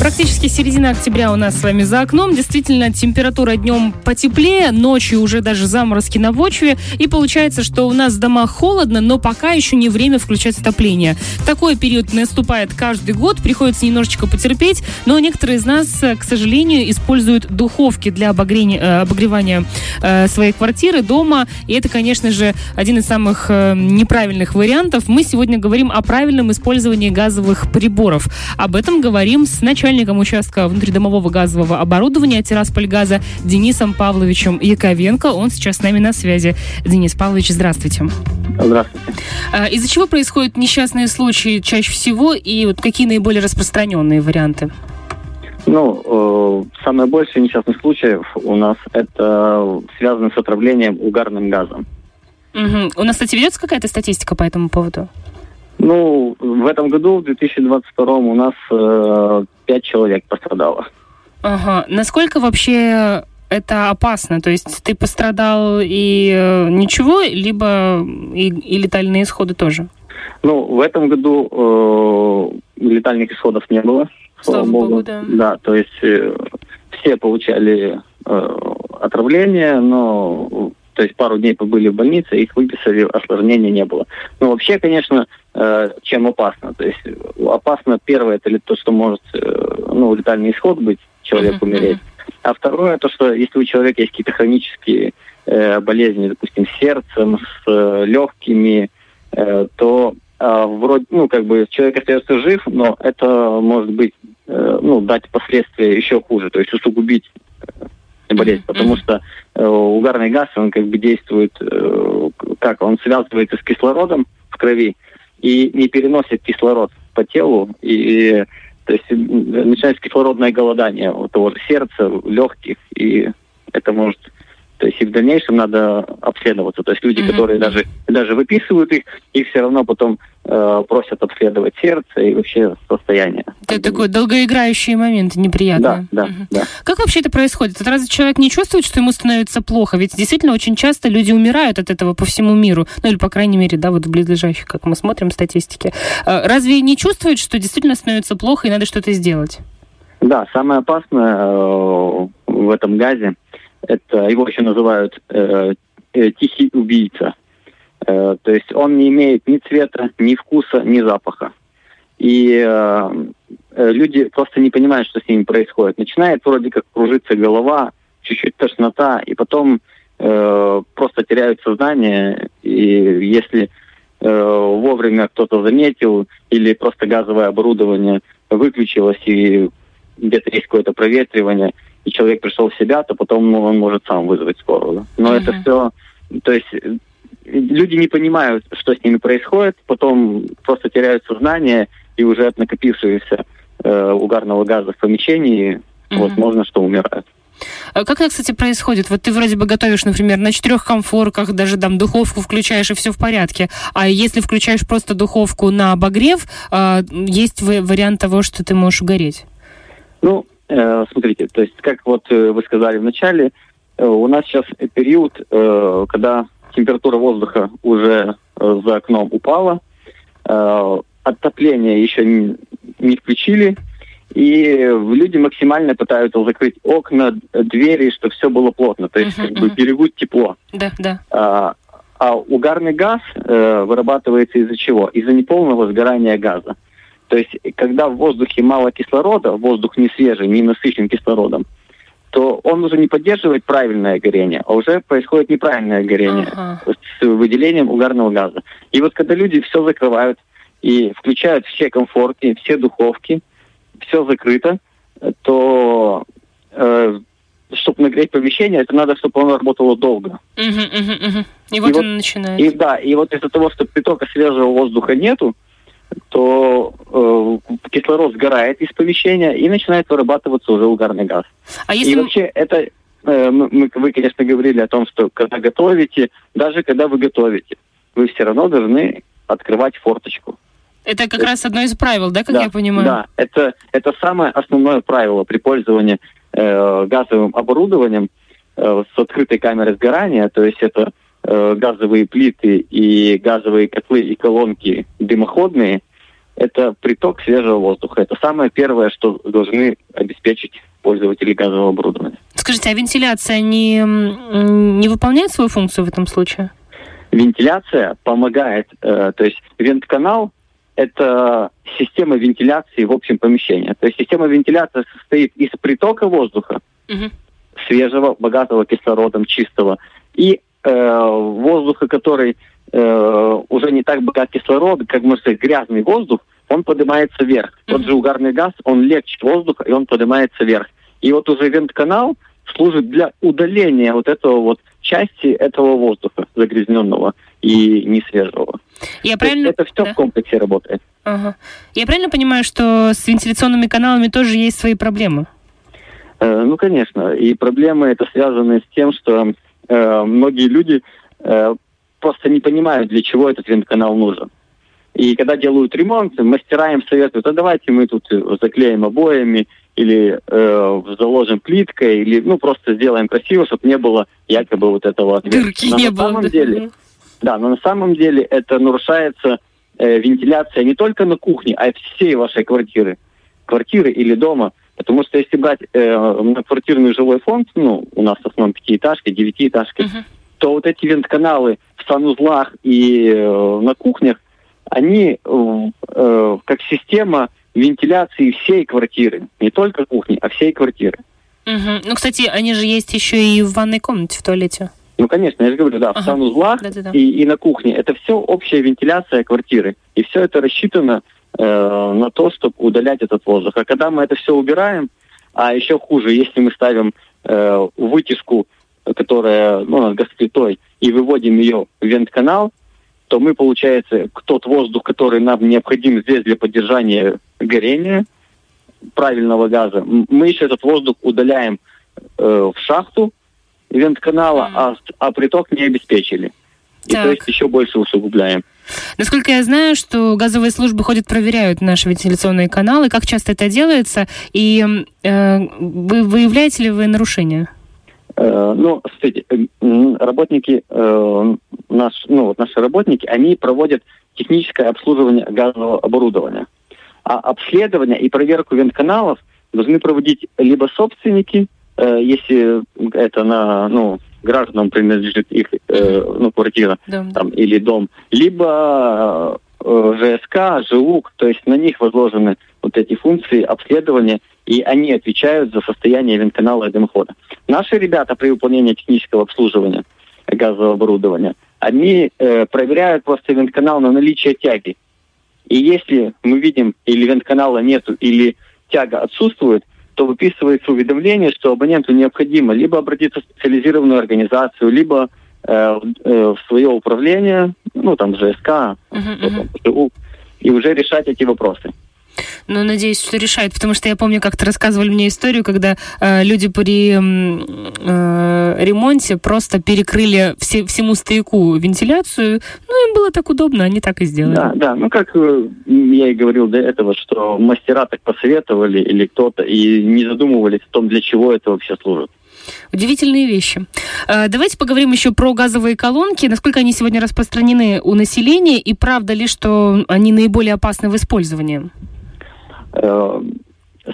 Практически середина октября у нас с вами за окном. Действительно, температура днем потеплее, ночью уже даже заморозки на почве. И получается, что у нас в домах холодно, но пока еще не время включать отопление. Такой период наступает каждый год, приходится немножечко потерпеть, но некоторые из нас, к сожалению, используют духовки для обогрения, э, обогревания э, своей квартиры, дома. И это, конечно же, один из самых э, неправильных вариантов. Мы сегодня говорим о правильном использовании газовых приборов. Об этом говорим с начальником начальником участка внутридомового газового оборудования Тираспольгаза Денисом Павловичем Яковенко. Он сейчас с нами на связи. Денис Павлович, здравствуйте. Здравствуйте. А, из-за чего происходят несчастные случаи чаще всего и вот какие наиболее распространенные варианты? Ну, э, самое большее несчастных случаев у нас это связано с отравлением угарным газом. Угу. У нас, кстати, ведется какая-то статистика по этому поводу? Ну, в этом году, в 2022 у нас э, 5 человек пострадало. Ага. Насколько вообще это опасно? То есть ты пострадал и э, ничего, либо и, и летальные исходы тоже? Ну, в этом году э, летальных исходов не было. Слава, слава богу. богу, да. Да, то есть э, все получали э, отравление, но то есть пару дней побыли в больнице, их выписали, осложнений не было. Но вообще, конечно, чем опасно? То есть опасно первое, это то, что может э, ну, летальный исход быть, человек uh-huh, умереть. Uh-huh. А второе, то, что если у человека есть какие-то хронические э, болезни, допустим, с сердцем, с э, легкими, э, то э, вроде, ну, как бы человек остается жив, но это может быть, э, ну, дать последствия еще хуже, то есть усугубить э, болезнь, потому что э, угарный газ, он как бы действует, э, как он связывается с кислородом в крови и не переносит кислород по телу, и то есть начинается кислородное голодание у того же сердца, легких, и это может то есть и в дальнейшем надо обследоваться. То есть люди, mm-hmm. которые даже, даже выписывают их, их все равно потом просят обследовать сердце и вообще состояние. Это такой долгоиграющий момент, неприятно. Да, да, mm-hmm. да. Как вообще это происходит? Это разве человек не чувствует, что ему становится плохо? Ведь действительно очень часто люди умирают от этого по всему миру. Ну или, по крайней мере, да, вот в близлежащих, как мы смотрим статистики. Э, разве не чувствует, что действительно становится плохо и надо что-то сделать? Да, самое опасное э, в этом газе – это его еще называют э, э, тихий убийца. Э, то есть он не имеет ни цвета, ни вкуса, ни запаха. И э, э, люди просто не понимают, что с ними происходит. Начинает вроде как кружиться голова, чуть-чуть тошнота, и потом э, просто теряют сознание. И если э, вовремя кто-то заметил или просто газовое оборудование выключилось и где-то есть какое-то проветривание, и человек пришел в себя, то потом он может сам вызвать скорую. Но uh-huh. это все, то есть люди не понимают, что с ними происходит, потом просто теряют сознание, и уже от накопившегося э, угарного газа в помещении, uh-huh. вот, можно что умирают. А как это, кстати, происходит? Вот ты вроде бы готовишь, например, на четырех комфорках, даже там духовку включаешь, и все в порядке. А если включаешь просто духовку на обогрев, э, есть вариант того, что ты можешь угореть? Ну, Э, смотрите, то есть, как вот э, вы сказали в начале, э, у нас сейчас период, когда температура воздуха уже за окном упала, отопление еще не включили, и люди максимально пытаются закрыть окна, двери, чтобы все было плотно, то есть uh-huh, как бы берегут тепло. Да, да. А, а угарный газ э, вырабатывается из-за чего? Из-за неполного сгорания газа. То есть, когда в воздухе мало кислорода, воздух не свежий, не насыщен кислородом, то он уже не поддерживает правильное горение, а уже происходит неправильное горение ага. с выделением угарного газа. И вот когда люди все закрывают и включают все комфорты, все духовки, все закрыто, то э, чтобы нагреть помещение, это надо, чтобы оно работало долго. Угу, угу, угу. И вот и оно вот, начинает. И да, и вот из-за того, что притока свежего воздуха нету, то э, кислород сгорает из помещения и начинает вырабатываться уже угарный газ. А если... И вообще это э, мы, вы, конечно, говорили о том, что когда готовите, даже когда вы готовите, вы все равно должны открывать форточку. Это как это, раз одно из правил, да, как да, я понимаю? Да, это, это самое основное правило при пользовании э, газовым оборудованием э, с открытой камерой сгорания, то есть это э, газовые плиты и газовые котлы и колонки дымоходные, это приток свежего воздуха. Это самое первое, что должны обеспечить пользователи газового оборудования. Скажите, а вентиляция не, не выполняет свою функцию в этом случае? Вентиляция помогает, э, то есть вентканал – это система вентиляции в общем помещении. То есть система вентиляции состоит из притока воздуха, угу. свежего, богатого кислородом, чистого, и воздуха, который э, уже не так богат кислородом, как, можно сказать, грязный воздух, он поднимается вверх. Mm-hmm. Тот же угарный газ, он легче воздуха, и он поднимается вверх. И вот уже вентканал служит для удаления вот этого вот части этого воздуха загрязненного и несвежего. Я правильно... Это все да? в комплексе работает. Ага. Я правильно понимаю, что с вентиляционными каналами тоже есть свои проблемы? Э, ну, конечно. И проблемы это связаны с тем, что э, многие люди э, просто не понимают, для чего этот вентканал нужен. И когда делают ремонт, мастера им советуют, а давайте мы тут заклеим обоями или э, заложим плиткой, или ну просто сделаем красиво, чтобы не было якобы вот этого Дырки но не на было. Самом деле, да, но на самом деле это нарушается э, вентиляция не только на кухне, а и всей вашей квартиры. Квартиры или дома. Потому что если брать э, квартирный жилой фонд, ну, у нас в основном пятиэтажки, девятиэтажки, uh-huh. то вот эти вентканалы в санузлах и э, на кухнях, они э, э, как система вентиляции всей квартиры, не только кухни, а всей квартиры. Угу. Ну, кстати, они же есть еще и в ванной комнате, в туалете. Ну, конечно, я же говорю, да, ага. в санузлах Да-да-да. и, и на кухне. Это все общая вентиляция квартиры. И все это рассчитано э, на то, чтобы удалять этот воздух. А когда мы это все убираем, а еще хуже, если мы ставим э, вытяжку, которая ну, газ-плитой, и выводим ее в вентканал, то мы, получается, тот воздух, который нам необходим здесь для поддержания горения правильного газа, мы еще этот воздух удаляем э, в шахту вентканала, mm. а, а приток не обеспечили. И так. то есть еще больше усугубляем. Насколько я знаю, что газовые службы ходят, проверяют наши вентиляционные каналы. Как часто это делается? И э, вы, выявляете ли вы нарушения? Э, ну, смотрите, э, работники, э, наш, ну, вот наши работники, они проводят техническое обслуживание газового оборудования. А обследование и проверку вентканалов должны проводить либо собственники, если это на, ну, гражданам принадлежит их ну, квартира дом, там, или дом, либо ЖСК, ЖУК, то есть на них возложены вот эти функции обследования, и они отвечают за состояние вентканала и дымохода. Наши ребята при выполнении технического обслуживания газового оборудования, они э, проверяют просто вентканал на наличие тяги. И если мы видим, или вентканала нету, или тяга отсутствует, то выписывается уведомление, что абоненту необходимо либо обратиться в специализированную организацию, либо э, э, в свое управление, ну там ЖСК, uh-huh, uh-huh. и уже решать эти вопросы. Ну, надеюсь, что решает, потому что я помню, как-то рассказывали мне историю, когда э, люди при э, ремонте просто перекрыли все, всему стояку вентиляцию. Ну, им было так удобно, они так и сделали. Да, да. Ну, как э, я и говорил до этого, что мастера так посоветовали или кто-то, и не задумывались о том, для чего это вообще служит. Удивительные вещи. Э, давайте поговорим еще про газовые колонки. Насколько они сегодня распространены у населения и правда ли, что они наиболее опасны в использовании? Э,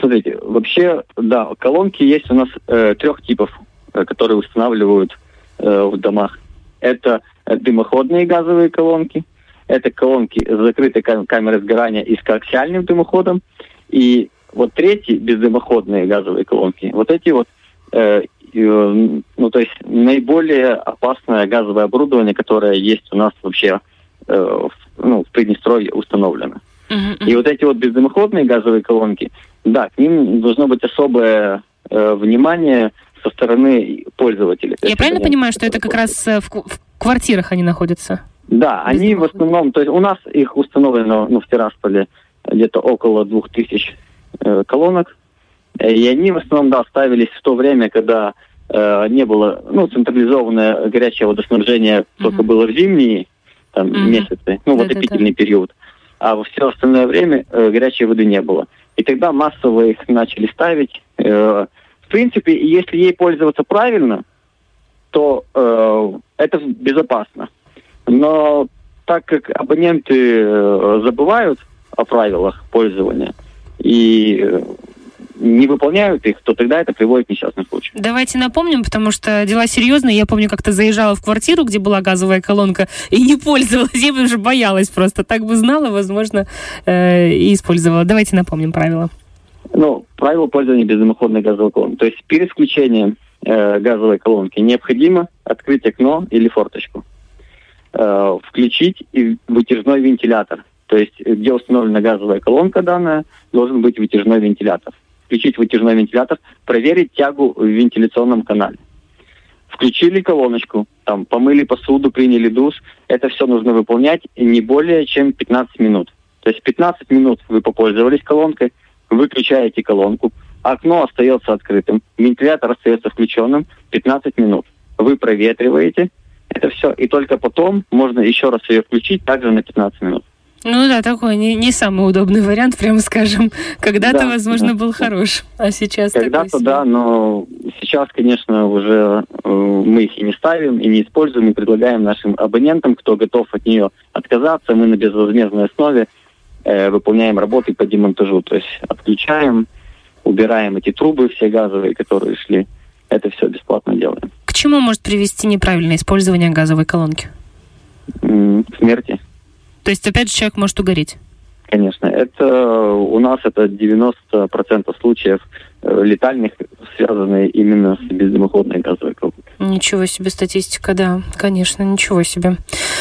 смотрите, вообще, да, колонки есть у нас э, трех типов, э, которые устанавливают э, в домах. Это дымоходные газовые колонки, это колонки с закрытой кам- камерой сгорания и с коаксиальным дымоходом, и вот третьи бездымоходные газовые колонки, вот эти вот, э, э, ну то есть наиболее опасное газовое оборудование, которое есть у нас вообще э, в, ну, в Приднестровье установлено. И вот эти вот бездымоходные газовые колонки, да, к ним должно быть особое э, внимание со стороны пользователей. Я правильно понимаю, что это как раз э, в, в квартирах они находятся? Да, они в основном, то есть у нас их установлено ну, в Тирасполе где-то около двух тысяч э, колонок, и они в основном, да, ставились в то время, когда э, не было, ну, централизованное горячее водоснабжение, uh-huh. только было в зимние там, uh-huh. месяцы, ну, в отопительный период а во все остальное время э, горячей воды не было. И тогда массово их начали ставить э, в принципе, если ей пользоваться правильно, то э, это безопасно. Но так как абоненты э, забывают о правилах пользования и э, не выполняют их, то тогда это приводит к несчастным случаям. Давайте напомним, потому что дела серьезные. Я помню, как-то заезжала в квартиру, где была газовая колонка, и не пользовалась. Я бы уже боялась просто. Так бы знала, возможно, э, и использовала. Давайте напомним правила. Ну, правила пользования бездымоходной газовой колонкой. То есть перед включением э, газовой колонки необходимо открыть окно или форточку, э, включить и вытяжной вентилятор. То есть где установлена газовая колонка данная, должен быть вытяжной вентилятор включить вытяжной вентилятор, проверить тягу в вентиляционном канале. Включили колоночку, там, помыли посуду, приняли душ. Это все нужно выполнять не более чем 15 минут. То есть 15 минут вы попользовались колонкой, выключаете колонку, окно остается открытым, вентилятор остается включенным 15 минут. Вы проветриваете это все, и только потом можно еще раз ее включить также на 15 минут. Ну да, такой не, не самый удобный вариант, прямо скажем. Когда-то, да, возможно, был хорош, а сейчас Когда-то да, но сейчас, конечно, уже э, мы их и не ставим, и не используем, и предлагаем нашим абонентам, кто готов от нее отказаться, мы на безвозмездной основе э, выполняем работы по демонтажу, то есть отключаем, убираем эти трубы все газовые, которые шли. Это все бесплатно делаем. К чему может привести неправильное использование газовой колонки? К смерти. То есть, опять же, человек может угореть? Конечно. Это у нас это 90% случаев э, летальных, связанные именно с бездымоходной газовой колонкой. Ничего себе статистика, да, конечно, ничего себе.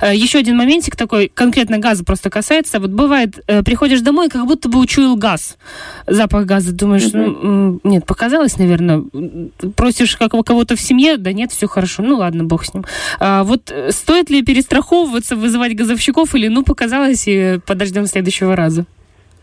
Э, Еще один моментик такой, конкретно газа просто касается. Вот бывает, э, приходишь домой, как будто бы учуял газ, запах газа. Думаешь, ну, нет, показалось, наверное. Просишь как кого-то в семье, да нет, все хорошо, ну ладно, бог с ним. А вот стоит ли перестраховываться, вызывать газовщиков, или ну показалось, и подождем следующего раза?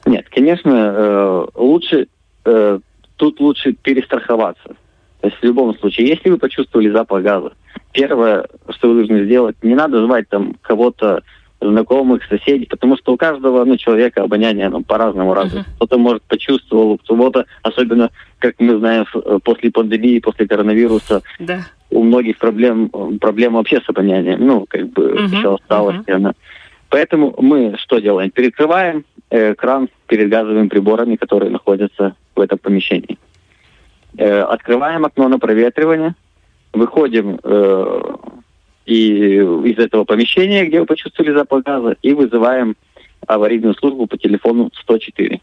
Нет, конечно, лучше, тут лучше перестраховаться то есть в любом случае, если вы почувствовали запах газа, первое, что вы должны сделать, не надо звать там кого-то знакомых, соседей, потому что у каждого ну, человека обоняние ну, по-разному uh-huh. развито. Кто-то, может, почувствовал, кто-то, особенно, как мы знаем, после пандемии, после коронавируса, да. у многих проблем, проблем вообще с обонянием, ну, как бы, uh-huh. все осталось. Uh-huh. Она. Поэтому мы что делаем? Перекрываем э, кран перед газовыми приборами, которые находятся в этом помещении. Э, открываем окно на проветривание, выходим э, и из этого помещения, где вы почувствовали запах газа, и вызываем аварийную службу по телефону 104.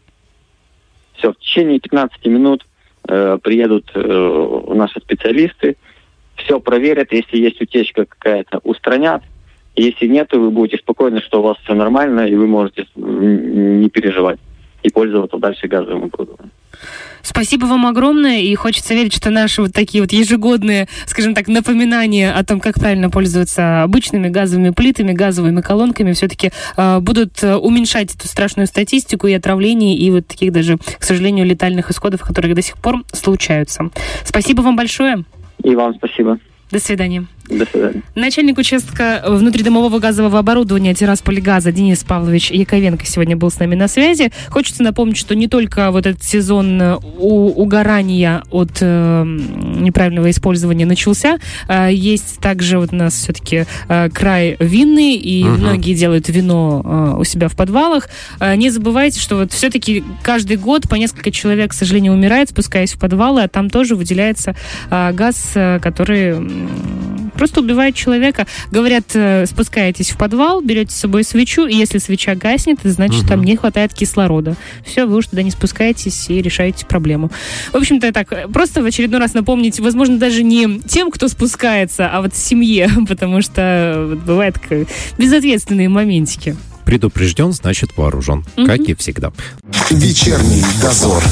Все, в течение 15 минут э, приедут э, наши специалисты, все проверят, если есть утечка какая-то, устранят. Если нет, вы будете спокойны, что у вас все нормально, и вы можете не переживать и пользоваться дальше газовым оборудованием. Спасибо вам огромное, и хочется верить, что наши вот такие вот ежегодные, скажем так, напоминания о том, как правильно пользоваться обычными газовыми плитами, газовыми колонками, все-таки э, будут уменьшать эту страшную статистику и отравлений, и вот таких даже, к сожалению, летальных исходов, которые до сих пор случаются. Спасибо вам большое. И вам спасибо. До свидания. До свидания. Начальник участка внутридомового газового оборудования Тирасполигаза Денис Павлович Яковенко сегодня был с нами на связи. Хочется напомнить, что не только вот этот сезон э, у, угорания от э, неправильного использования начался, э, есть также вот у нас все-таки э, край винный, и угу. многие делают вино э, у себя в подвалах. Э, не забывайте, что вот все-таки каждый год по несколько человек, к сожалению, умирает, спускаясь в подвалы, а там тоже выделяется э, газ, э, который просто убивает человека. Говорят, э, спускаетесь в подвал, берете с собой свечу, и если свеча гаснет, значит, угу. там не хватает кислорода. Все, вы уж туда не спускаетесь и решаете проблему. В общем-то, так, просто в очередной раз напомнить, возможно, даже не тем, кто спускается, а вот семье, потому что бывают безответственные моментики. Предупрежден, значит вооружен, угу. как и всегда. Вечерний дозор.